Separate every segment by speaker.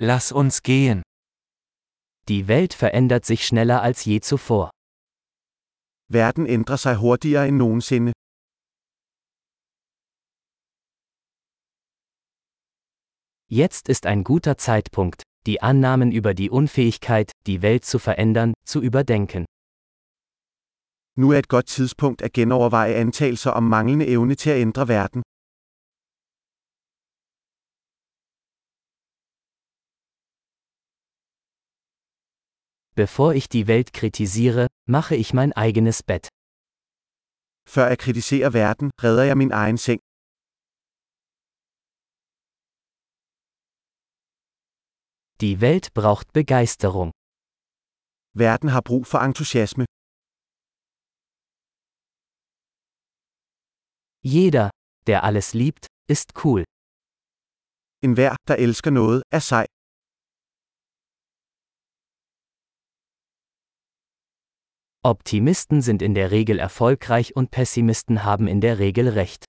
Speaker 1: Lass uns gehen.
Speaker 2: Die Welt verändert sich schneller als je zuvor.
Speaker 3: Verden ændrer sig hurtigere end nogensinde.
Speaker 2: Jetzt ist ein guter Zeitpunkt, die Annahmen über die Unfähigkeit, die Welt zu verändern, zu überdenken.
Speaker 3: Nu er et godt tidspunkt at genoverveje antagelser om manglende evne til at ændre verden.
Speaker 2: Bevor ich die Welt kritisiere, mache ich mein eigenes Bett.
Speaker 3: Før jeg kritiserer verden, redder jeg min egen seng.
Speaker 2: Die Welt braucht Begeisterung.
Speaker 3: Verden har brug for entusiasme.
Speaker 2: Jeder, der alles liebt, ist cool.
Speaker 3: En hver, der elsker noget, er sej.
Speaker 2: Optimisten sind in der Regel erfolgreich und Pessimisten haben in der Regel recht.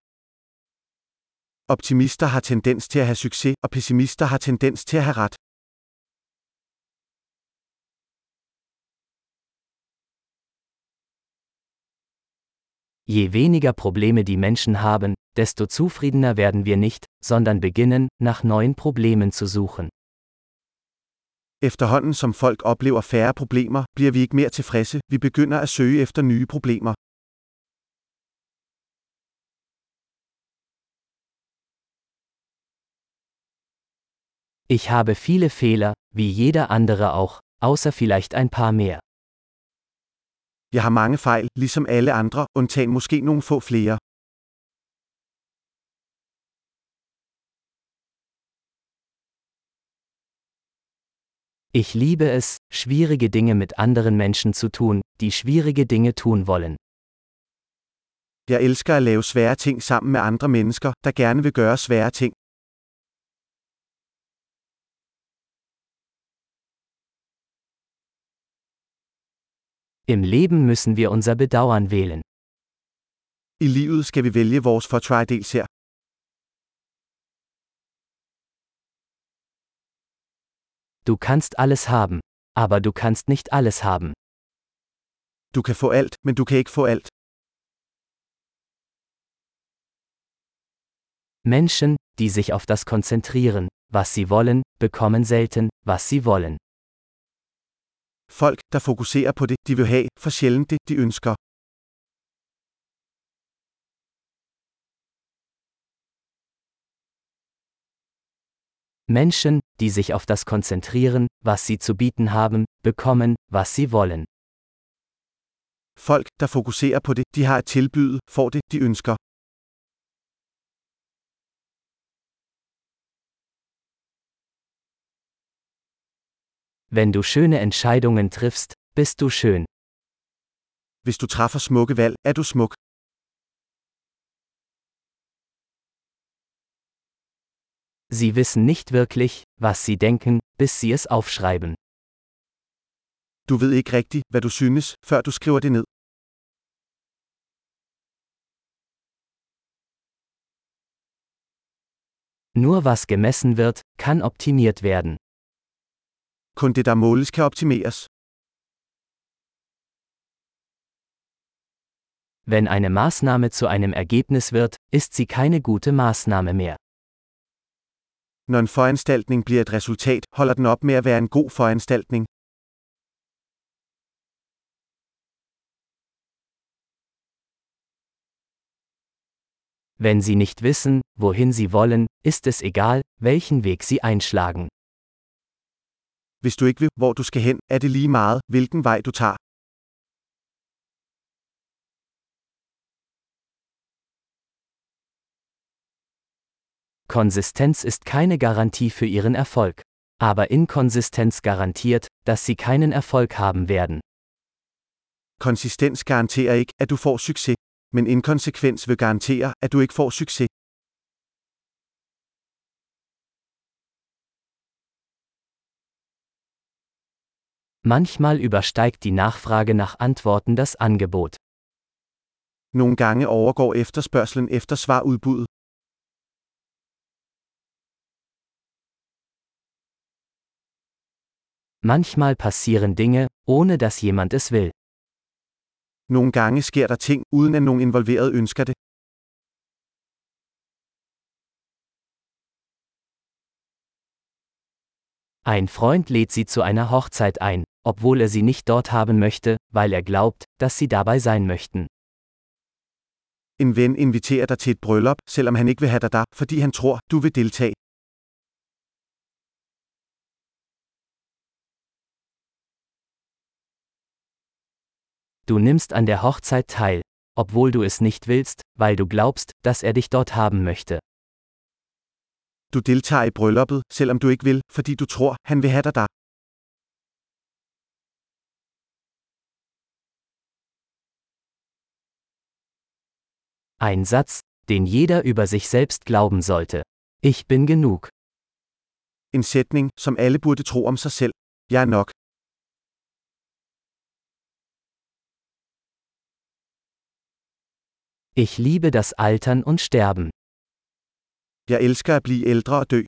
Speaker 3: Optimister har tendens til at have succes, og pessimister har tendens til at have ret.
Speaker 2: Je weniger Probleme die Menschen haben, desto zufriedener werden wir nicht, sondern beginnen, nach neuen Problemen zu suchen.
Speaker 3: Efterhånden som folk oplever færre problemer, bliver vi ikke mere tilfredse, vi begynder at søge efter nye problemer.
Speaker 2: Ich habe viele Fehler, wie jeder andere auch, außer vielleicht ein paar mehr.
Speaker 3: Jeg har mange fejl, ligesom alle andre, undtagen måske nogle få flere.
Speaker 2: Ich liebe es, schwierige Dinge mit anderen Menschen zu tun, die schwierige Dinge tun wollen.
Speaker 3: Jeg elsker at lave svære ting sammen med andre mennesker, der gerne vil gøre svære ting.
Speaker 2: Im Leben müssen wir unser Bedauern wählen.
Speaker 3: I livet skal vi vælge vores fortrædels her.
Speaker 2: Du kannst alles haben, aber du kannst nicht alles haben.
Speaker 3: Du kan få alt, men du kan ikke få alt.
Speaker 2: Menschen, die sich auf das konzentrieren, was sie wollen, bekommen selten, was sie wollen.
Speaker 3: Folk, der fokuserer på det, de vil have, for sjældent det, de ønsker.
Speaker 2: Menschen, die sich auf das konzentrieren, was sie zu bieten haben, bekommen, was sie wollen.
Speaker 3: Folk, der fokuserer på det, de har at tilbyde, får det, de ønsker.
Speaker 2: Wenn du schöne Entscheidungen triffst, bist du schön.
Speaker 3: Hvis du træffer smukke valg, er du smuk.
Speaker 2: Sie wissen nicht wirklich, was sie denken, bis sie es aufschreiben.
Speaker 3: Du ved ikke rigtigt, hvad du synes, før du skriver det ned.
Speaker 2: Nur was gemessen wird, kann optimiert werden.
Speaker 3: Kun det, der måles, kan optimeres.
Speaker 2: Wenn eine Maßnahme zu einem Ergebnis wird, ist sie keine gute Maßnahme mehr.
Speaker 3: Når en foranstaltning bliver et resultat, holder den op med at være en god foranstaltning.
Speaker 2: Wenn sie nicht wissen, wohin sie wollen, ist es egal, welchen Weg sie einschlagen.
Speaker 3: Hvis du ikke ved, hvor du skal hen, er det lige meget, hvilken vej du tager.
Speaker 2: Konsistenz ist keine Garantie für ihren Erfolg. Aber Inkonsistenz garantiert, dass sie keinen Erfolg haben werden.
Speaker 3: Konsistens garanterer ikke, at du får succes. Men inkonsekvens vil garantere, at du ikke får succes.
Speaker 2: Manchmal übersteigt die Nachfrage nach Antworten das Angebot.
Speaker 3: Nogle gange overgår efterspørgselen efter svarudbuddet.
Speaker 2: Manchmal passieren Dinge, ohne dass jemand es will.
Speaker 3: Nogle gange sker der ting, uden at nogen involveret ønsker det.
Speaker 2: Ein Freund lädt sie zu einer Hochzeit ein, obwohl er sie nicht dort haben möchte, weil er glaubt, dass sie dabei sein möchten.
Speaker 3: En ven inviterer dig til et bryllup, selvom han ikke vil have dig der, fordi han tror, du vil deltage.
Speaker 2: Du nimmst an der Hochzeit teil, obwohl du es nicht willst, weil du glaubst, dass er dich dort haben möchte.
Speaker 3: Du deltager i brylluppet, selvom du ikke vil, fordi du tror, han vil have dig der.
Speaker 2: Ein Satz, den jeder über sich selbst glauben sollte. Ich bin genug.
Speaker 3: En sætning, som alle burde tro om sig selv. Jeg er nok.
Speaker 2: Ich liebe das Altern und Sterben.
Speaker 3: Jeg elsker at blive ældre og dø.